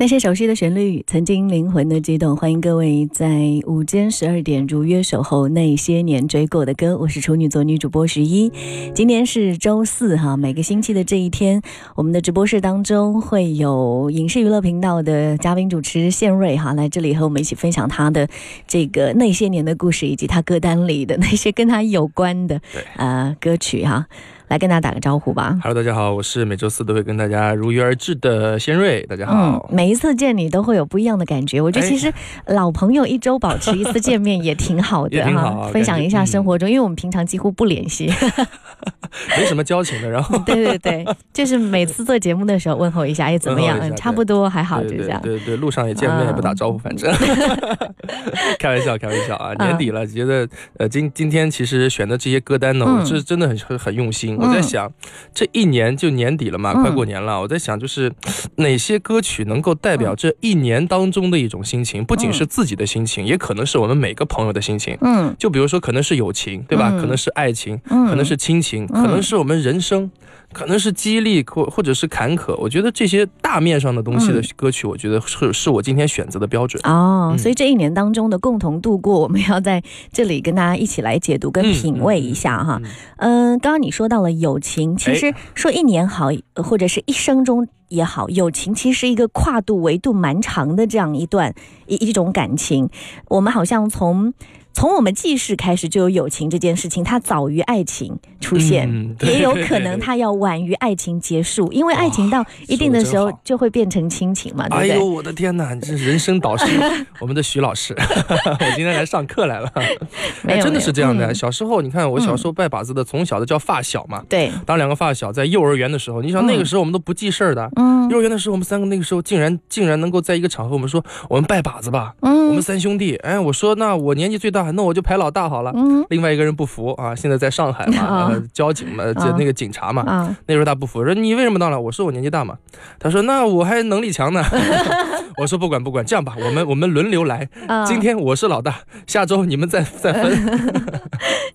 那些熟悉的旋律，曾经灵魂的激动，欢迎各位在午间十二点如约守候那些年追过的歌。我是处女座女主播十一，今天是周四哈，每个星期的这一天，我们的直播室当中会有影视娱乐频道的嘉宾主持谢瑞哈来这里和我们一起分享他的这个那些年的故事，以及他歌单里的那些跟他有关的呃歌曲哈。来跟大家打个招呼吧。Hello，大家好，我是每周四都会跟大家如约而至的仙瑞。大家好，每一次见你都会有不一样的感觉。我觉得其实老朋友一周保持一次见面也挺好的哈，分享一下生活中，因为我们平常几乎不联系，没什么交情的。然后，对对对，就是每次做节目的时候问候一下，哎怎么样？差不多还好就这样。对对，路上也见面也不打招呼，反正，开玩笑开玩笑啊。年底了，觉得呃今今天其实选的这些歌单呢，我是真的很很用心。我在想，这一年就年底了嘛，快过年了。我在想，就是哪些歌曲能够代表这一年当中的一种心情，不仅是自己的心情，也可能是我们每个朋友的心情。嗯，就比如说，可能是友情，对吧？可能是爱情，嗯，可能是亲情，可能是我们人生。可能是激励或或者是坎坷，我觉得这些大面上的东西的歌曲，我觉得是是我今天选择的标准。哦，所以这一年当中的共同度过，我们要在这里跟大家一起来解读跟品味一下哈。嗯，刚刚你说到了友情，其实说一年好或者是一生中也好，友情其实一个跨度维度蛮长的这样一段一一种感情，我们好像从。从我们记事开始就有友情这件事情，它早于爱情出现，也有可能它要晚于爱情结束，因为爱情到一定的时候就会变成亲情嘛，对对？哎呦我的天哪，你这人生导师，我们的徐老师，我今天来上课来了，没真的是这样的。小时候，你看我小时候拜把子的，从小的叫发小嘛，对，当两个发小在幼儿园的时候，你想那个时候我们都不记事儿的，嗯，幼儿园的时候我们三个那个时候竟然竟然能够在一个场合我们说我们拜把子吧，嗯，我们三兄弟，哎，我说那我年纪最大。那我就排老大好了。嗯，另外一个人不服啊，现在在上海嘛，交警嘛，就那个警察嘛。那时候他不服，说你为什么当了？我说我年纪大嘛。他说那我还能力强呢。我说不管不管，这样吧，我们我们轮流来，今天我是老大，下周你们再再分。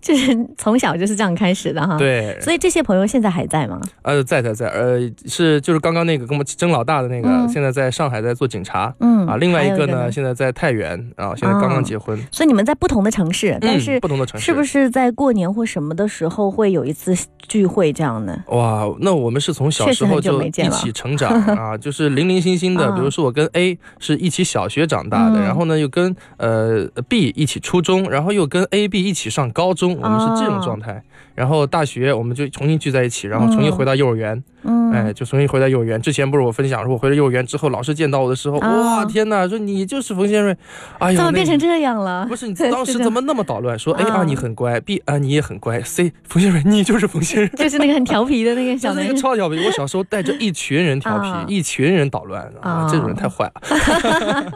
就是从小就是这样开始的哈。对，所以这些朋友现在还在吗？呃，在在在，呃是就是刚刚那个跟我们争老大的那个，现在在上海在做警察。嗯啊，另外一个呢，现在在太原啊，现在刚刚结婚。所以你们在不同的城市，但是不同的城市是不是在过年或什么的时候会有一次聚会这样的？哇，那我们是从小时候就一起成长啊，就是零零星星的，比如说我跟 A。A 是一起小学长大的，然后呢又跟呃 B 一起初中，然后又跟 A、B 一起上高中，我们是这种状态。然后大学我们就重新聚在一起，然后重新回到幼儿园。嗯。哎，就重新回到幼儿园。之前不是我分享，说我回到幼儿园之后，老师见到我的时候，哇，天哪，说你就是冯先瑞。哎呀，怎么变成这样了？不是你 当时怎么那么捣乱？说 A 啊，你很乖；B 啊，你也很乖；C 冯先瑞，你就是冯先瑞，就是那个很调皮的那个 小，就是那个超调皮。我小时候带着一群人调皮，一群人捣乱啊，这种人太坏了。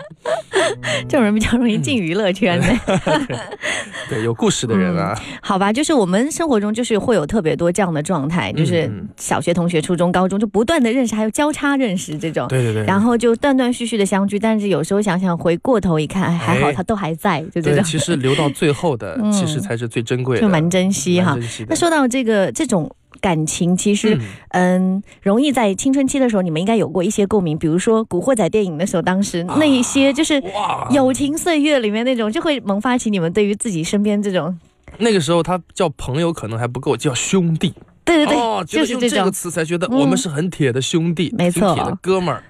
这种人比较容易进娱乐圈的，对有故事的人啊。好吧，就是我们生活中就是会有特别多这样的状态，就是小学同学、初中高。中，就不断的认识，还有交叉认识这种，对对对，然后就断断续续的相聚，但是有时候想想，回过头一看，还好他都还在，就这种。其实留到最后的，其实才是最珍贵，的，就蛮珍惜哈。那说到这个这种感情，其实嗯，容易在青春期的时候，你们应该有过一些共鸣，比如说《古惑仔》电影的时候，当时那一些就是哇，友情岁月里面那种，就会萌发起你们对于自己身边这种。那个时候他叫朋友可能还不够，叫兄弟。对对对，就是这个词才觉得我们是很铁的兄弟，没错，铁的哥们儿。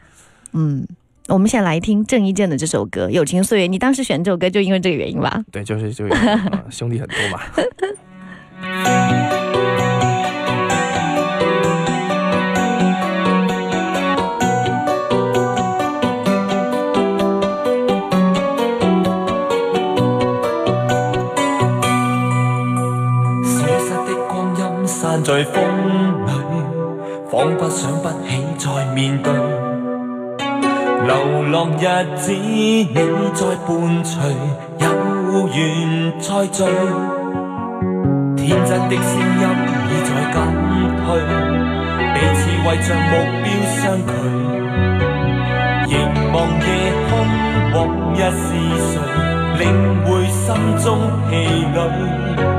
嗯，我们先来听郑伊健的这首歌《友情岁月》。你当时选这首歌就因为这个原因吧？对，就是就兄弟很多嘛。站在风里，仿佛想不起再面對。流浪日子，你在伴隨，有緣再聚。天真的聲音已在減退，彼此為着目標相距。凝望夜空，往日是谁領會心中疲累。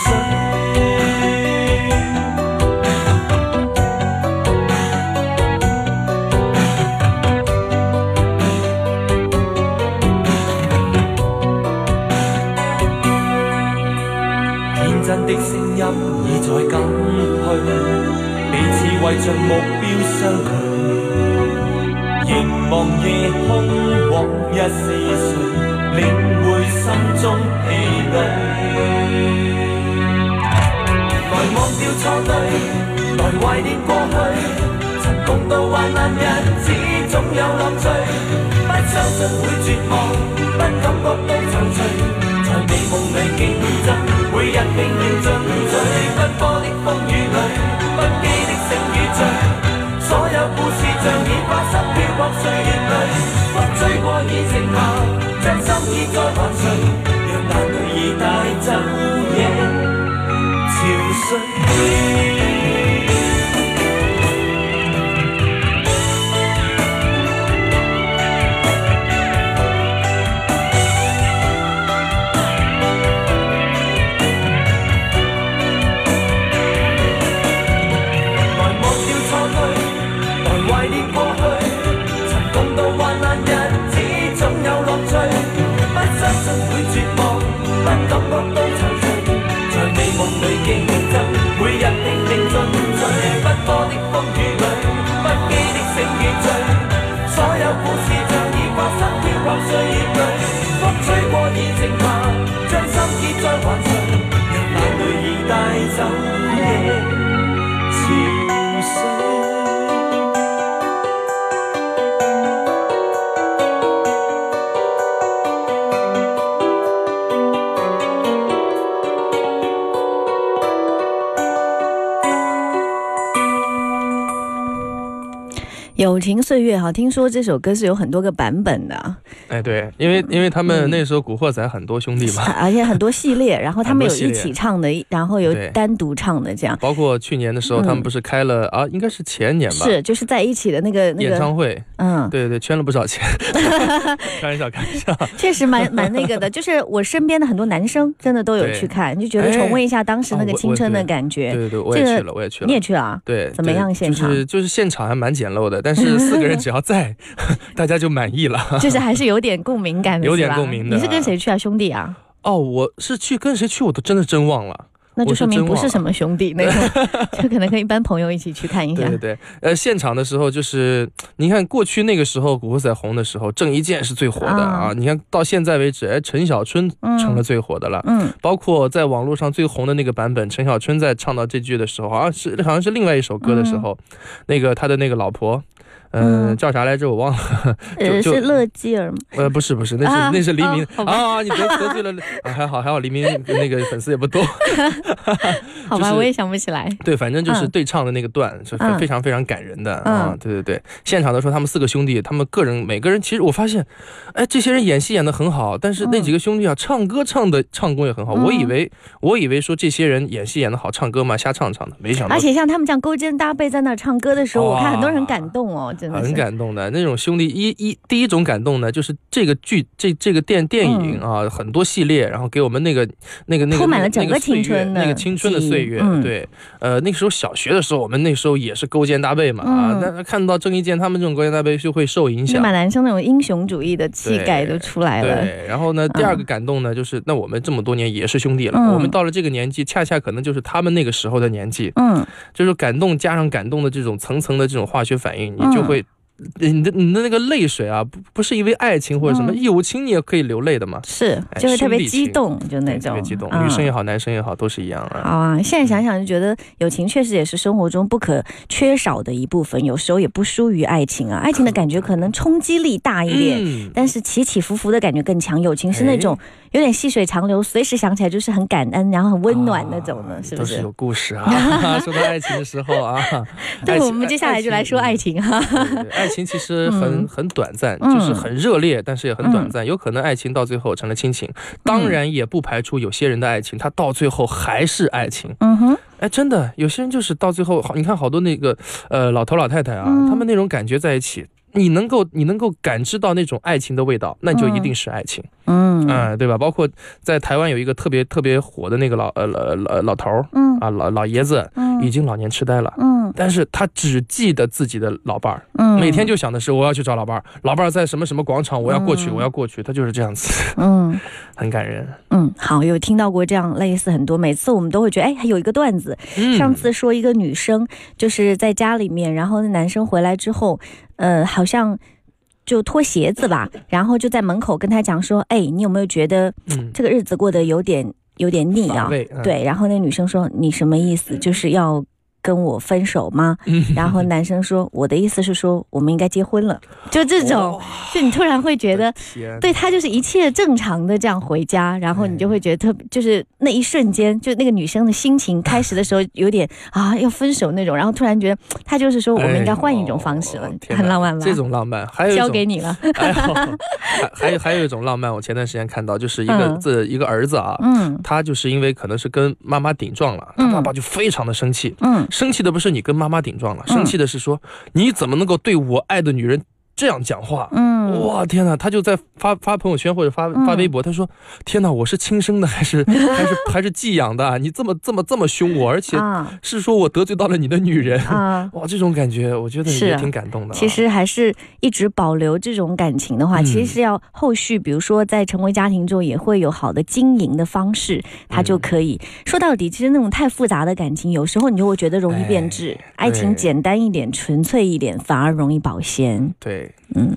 天真的声音已在减退，彼此为着目标相距，凝望夜空，往日是谁领会心中疲累。来怀念过去，曾共度患难日子，总有乐趣。不相信会绝望，不感觉到愁绪，在美梦里竞争，每日拼命进取。奔波的风雨里，不羁的性与趣，所有故事像已发生，飘泊岁月里，风吹过已静下，将心意再粉碎，让眼泪已带走。友情岁月，哈，听说这首歌是有很多个版本的。哎，对，因为因为他们那时候古惑仔很多兄弟嘛，而且很多系列，然后他们有一起唱的，然后有单独唱的这样。包括去年的时候，他们不是开了啊，应该是前年吧，是就是在一起的那个那个演唱会，嗯，对对对，圈了不少钱，开玩笑，开玩笑。确实蛮蛮那个的。就是我身边的很多男生真的都有去看，就觉得重温一下当时那个青春的感觉。对对，我也去了，我也去了，你也去了啊？对，怎么样现场？就是就是现场还蛮简陋的，但是四个人只要在，大家就满意了。就是还是有。点共鸣感有点共鸣的。你是跟谁去啊，兄弟啊？哦，我是去跟谁去，我都真的真忘了。那就说明不是什么兄弟，那种，就可能跟一般朋友一起去看一下。对对对，呃，现场的时候就是，你看过去那个时候《古惑仔》红的时候，郑伊健是最火的啊。你看到现在为止，哎，陈小春成了最火的了。嗯。包括在网络上最红的那个版本，陈小春在唱到这句的时候，好像是好像是另外一首歌的时候，那个他的那个老婆。嗯，叫啥来着？我忘了，就是乐基儿吗？呃，不是不是，那是那是黎明啊！你别得罪了，还好还好，黎明那个粉丝也不多。好吧，我也想不起来。对，反正就是对唱的那个段是非常非常感人的啊！对对对，现场的时候他们四个兄弟，他们个人每个人其实我发现，哎，这些人演戏演的很好，但是那几个兄弟啊，唱歌唱的唱功也很好。我以为我以为说这些人演戏演的好，唱歌嘛瞎唱唱的，没想到。而且像他们这样勾肩搭背在那唱歌的时候，我看很多人感动哦。很感动的那种兄弟，一一第一种感动呢，就是这个剧这这个电电影啊，很多系列，然后给我们那个那个那个那个青春的那个青春的岁月，对，呃，那个时候小学的时候，我们那时候也是勾肩搭背嘛啊，那看到郑伊健他们这种勾肩搭背就会受影响，把男生那种英雄主义的气概都出来了。对，然后呢，第二个感动呢，就是那我们这么多年也是兄弟了，我们到了这个年纪，恰恰可能就是他们那个时候的年纪，嗯，就是感动加上感动的这种层层的这种化学反应，你就。会，你的你的那个泪水啊，不不是因为爱情或者什么友情，你也可以流泪的嘛。是，就是特别激动，就那种特别激动，女生也好，男生也好，都是一样啊。好啊，现在想想就觉得友情确实也是生活中不可缺少的一部分，有时候也不输于爱情啊。爱情的感觉可能冲击力大一点，但是起起伏伏的感觉更强。友情是那种。有点细水长流，随时想起来就是很感恩，然后很温暖那种的，是不是？都是有故事啊。说到爱情的时候啊，对，我们接下来就来说爱情哈。爱情其实很很短暂，就是很热烈，但是也很短暂。有可能爱情到最后成了亲情，当然也不排除有些人的爱情，他到最后还是爱情。嗯哼，哎，真的，有些人就是到最后，你看好多那个呃老头老太太啊，他们那种感觉在一起。你能够你能够感知到那种爱情的味道，那就一定是爱情。嗯嗯，对吧？包括在台湾有一个特别特别火的那个老呃老老老头儿，嗯啊老老爷子，嗯，已经老年痴呆了，嗯，但是他只记得自己的老伴儿，嗯，每天就想的是我要去找老伴儿，老伴儿在什么什么广场，我要过去，我要过去，他就是这样子，嗯，很感人。嗯，好，有听到过这样类似很多，每次我们都会觉得哎，有一个段子，上次说一个女生就是在家里面，然后那男生回来之后。呃，好像就脱鞋子吧，然后就在门口跟他讲说，哎，你有没有觉得这个日子过得有点有点腻啊？对，然后那女生说你什么意思？就是要。跟我分手吗？然后男生说：“我的意思是说，我们应该结婚了。”就这种，就你突然会觉得，对他就是一切正常的这样回家，然后你就会觉得特，就是那一瞬间，就那个女生的心情开始的时候有点啊要分手那种，然后突然觉得他就是说我们应该换一种方式了，很浪漫吧？这种浪漫还有交给你了。还还有还有一种浪漫，我前段时间看到就是一个这一个儿子啊，嗯，他就是因为可能是跟妈妈顶撞了，他爸爸就非常的生气，嗯。生气的不是你跟妈妈顶撞了，生气的是说你怎么能够对我爱的女人这样讲话？嗯。哇天哪，他就在发发朋友圈或者发发微博，他说：“天哪，我是亲生的还是 还是还是寄养的？你这么这么这么凶我，而且是说我得罪到了你的女人啊！哇，这种感觉，我觉得你也挺感动的。其实还是一直保留这种感情的话，其实是要后续，比如说在成为家庭中，也会有好的经营的方式，他就可以说到底。其实那种太复杂的感情，有时候你就会觉得容易变质。爱情简单一点，纯粹一点，反而容易保鲜。对，嗯。”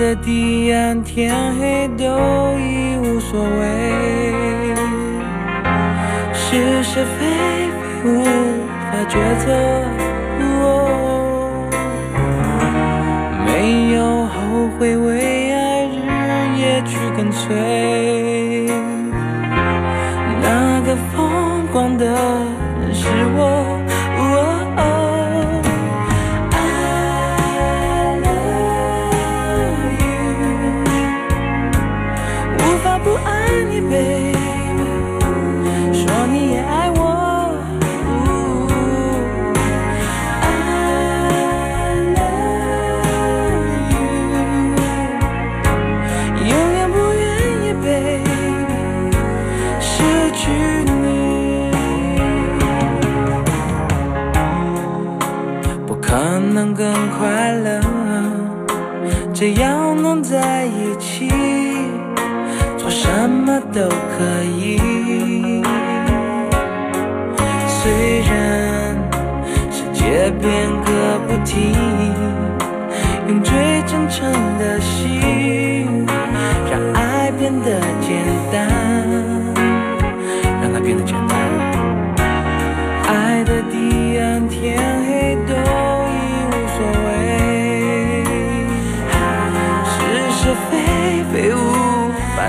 的彼岸，天黑都已无所谓，是是非非无法抉择，没有后悔，为爱日夜去跟随。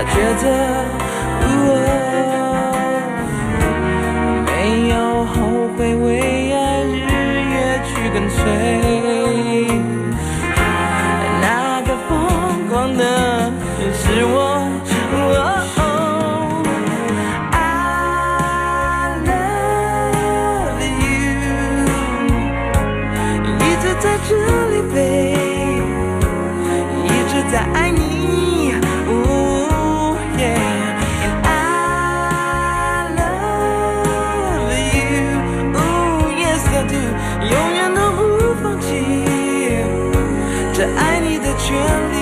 觉得，没有后悔，为爱日夜去跟随。权利。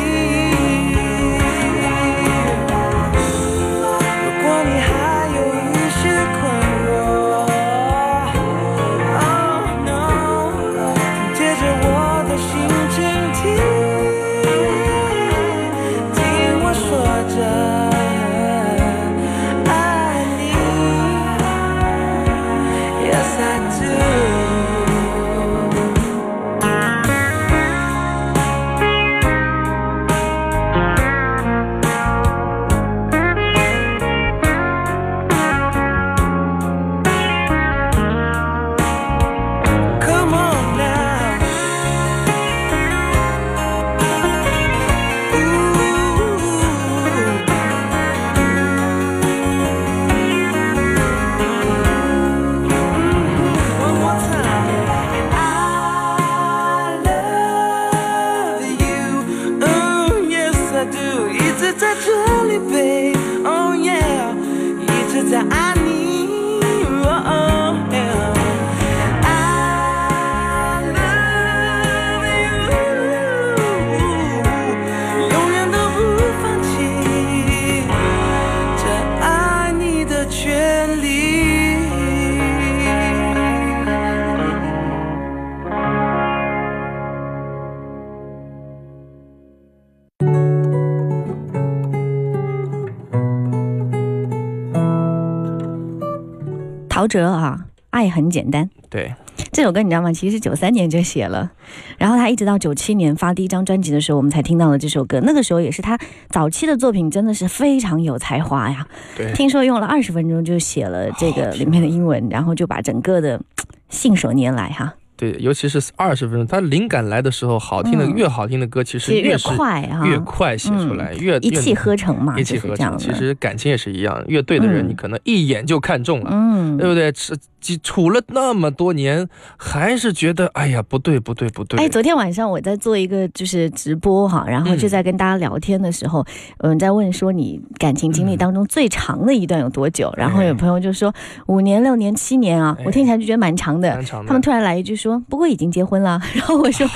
陶喆啊，爱很简单。对，这首歌你知道吗？其实九三年就写了，然后他一直到九七年发第一张专辑的时候，我们才听到了这首歌。那个时候也是他早期的作品，真的是非常有才华呀。对，听说用了二十分钟就写了这个里面的英文，然后就把整个的 信手拈来哈。对，尤其是二十分钟，他灵感来的时候，好听的越好听的歌，其实越快越快写出来，越一气呵成嘛，一气呵成。其实感情也是一样，越对的人，你可能一眼就看中了，嗯，对不对？是。就处了那么多年，还是觉得哎呀不对不对不对。哎，昨天晚上我在做一个就是直播哈，然后就在跟大家聊天的时候，嗯，在问说你感情经历当中最长的一段有多久？然后有朋友就说五年六年七年啊，我听起来就觉得蛮长的。他们突然来一句说不过已经结婚了，然后我说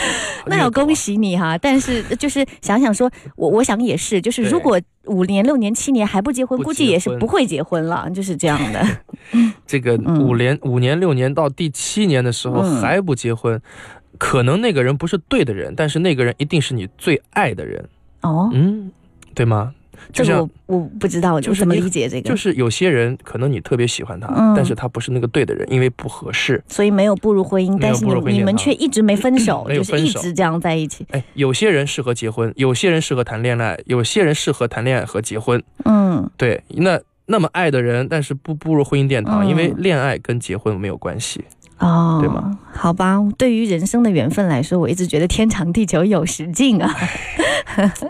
那要恭喜你哈，但是就是想想说我我想也是，就是如果。五年、六年、七年还不结婚，估计也是不会结婚了，就是这样的。这个五年、五年、六年到第七年的时候还不结婚，可能那个人不是对的人，但是那个人一定是你最爱的人。哦，嗯，对吗？这我我不知道，就是怎么理解这个？就是有些人可能你特别喜欢他，但是他不是那个对的人，因为不合适，所以没有步入婚姻，但是你你们却一直没分手，就是一直这样在一起。哎，有些人适合结婚，有些人适合谈恋爱，有些人适合谈恋爱和结婚。嗯，对，那那么爱的人，但是不步入婚姻殿堂，因为恋爱跟结婚没有关系，哦，对吗？好吧，对于人生的缘分来说，我一直觉得天长地久有时尽啊。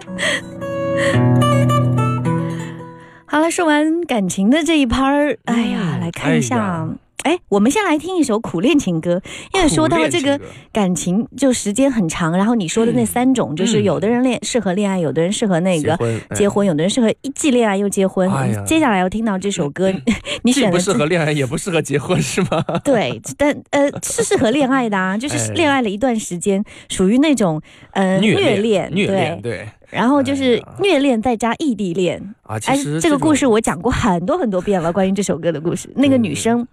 好了，说完感情的这一盘儿，哎呀，来看一下。哎，我们先来听一首苦恋情歌，因为说到这个感情，就时间很长。然后你说的那三种，就是有的人恋适合恋爱，有的人适合那个结婚，有的人适合既恋爱又结婚。接下来要听到这首歌，你选不适合恋爱，也不适合结婚是吗？对，但呃是适合恋爱的啊，就是恋爱了一段时间，属于那种呃虐恋，对对，然后就是虐恋再加异地恋啊。其实这个故事我讲过很多很多遍了，关于这首歌的故事，那个女生。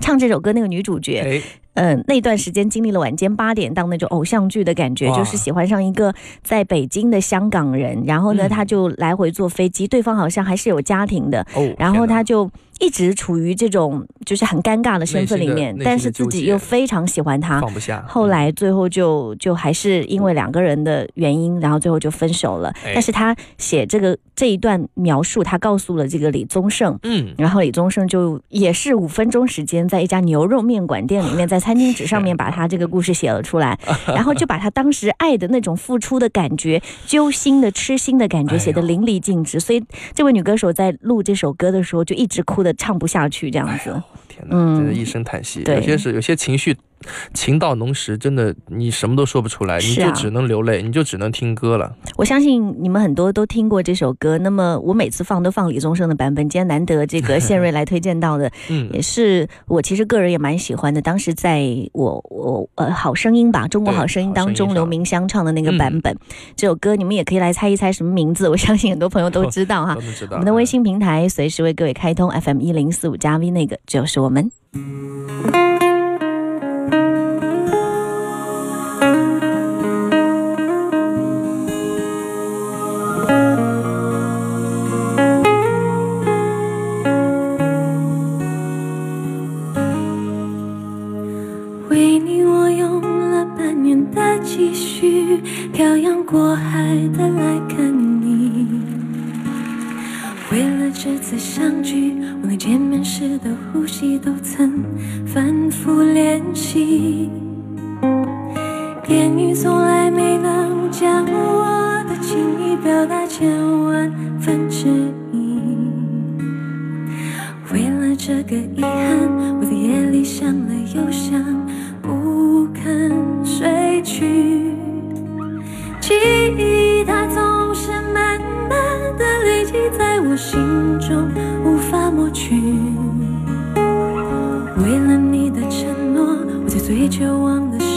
唱这首歌那个女主角，嗯，那段时间经历了晚间八点档那种偶像剧的感觉，就是喜欢上一个在北京的香港人，然后呢，他就来回坐飞机，对方好像还是有家庭的，然后他就。一直处于这种就是很尴尬的身份里面，但是自己又非常喜欢他，放不下。后来最后就就还是因为两个人的原因，然后最后就分手了。但是他写这个这一段描述，他告诉了这个李宗盛，嗯，然后李宗盛就也是五分钟时间，在一家牛肉面馆店里面，在餐巾纸上面 把他这个故事写了出来，然后就把他当时爱的那种付出的感觉、揪心的、痴心的感觉写得淋漓尽致。所以这位女歌手在录这首歌的时候就一直哭的。唱不下去这样子，天呐，真的一声叹息。有些是有些情绪。情到浓时，真的你什么都说不出来，你就只能流泪，你就只能听歌了。我相信你们很多都听过这首歌。那么我每次放都放李宗盛的版本，今天难得这个谢瑞来推荐到的，嗯，也是我其实个人也蛮喜欢的。当时在我我呃好声音吧，中国好声音当中，刘明湘唱的那个版本，这首歌你们也可以来猜一猜什么名字。我相信很多朋友都知道哈。我们的微信平台随时为各位开通 FM 一零四五加 V，那个就是我们。在我心中无法抹去。为了你的承诺，我在最绝望的时。